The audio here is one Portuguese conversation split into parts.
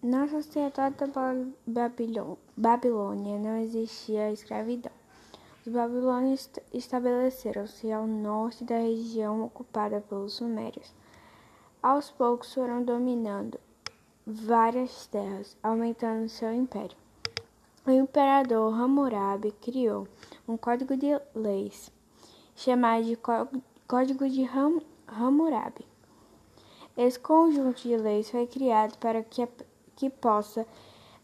Na sociedade da Babilônia não existia escravidão. Os babilônios estabeleceram-se ao norte da região ocupada pelos sumérios. Aos poucos foram dominando várias terras, aumentando seu império. O imperador Hammurabi criou um código de leis chamado de Código de Hammurabi. Esse conjunto de leis foi criado para que que possa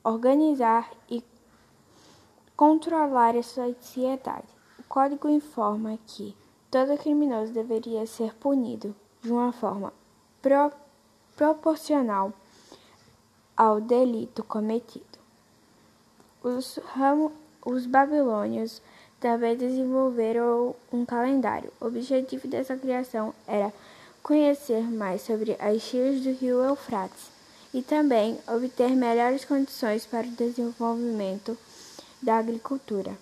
organizar e controlar a sociedade. O código informa que todo criminoso deveria ser punido de uma forma pro proporcional ao delito cometido. Os, os babilônios também desenvolveram um calendário. O objetivo dessa criação era conhecer mais sobre as cheias do rio Eufrates e também obter melhores condições para o desenvolvimento da agricultura.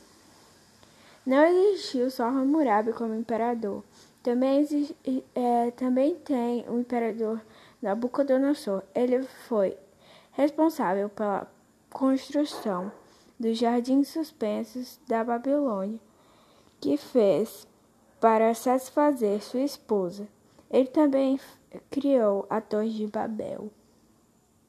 Não existiu só Hammurabi como imperador. Também, existe, é, também tem o imperador Nabucodonosor. Ele foi responsável pela construção dos jardins suspensos da Babilônia, que fez para satisfazer sua esposa. Ele também criou a Torre de Babel.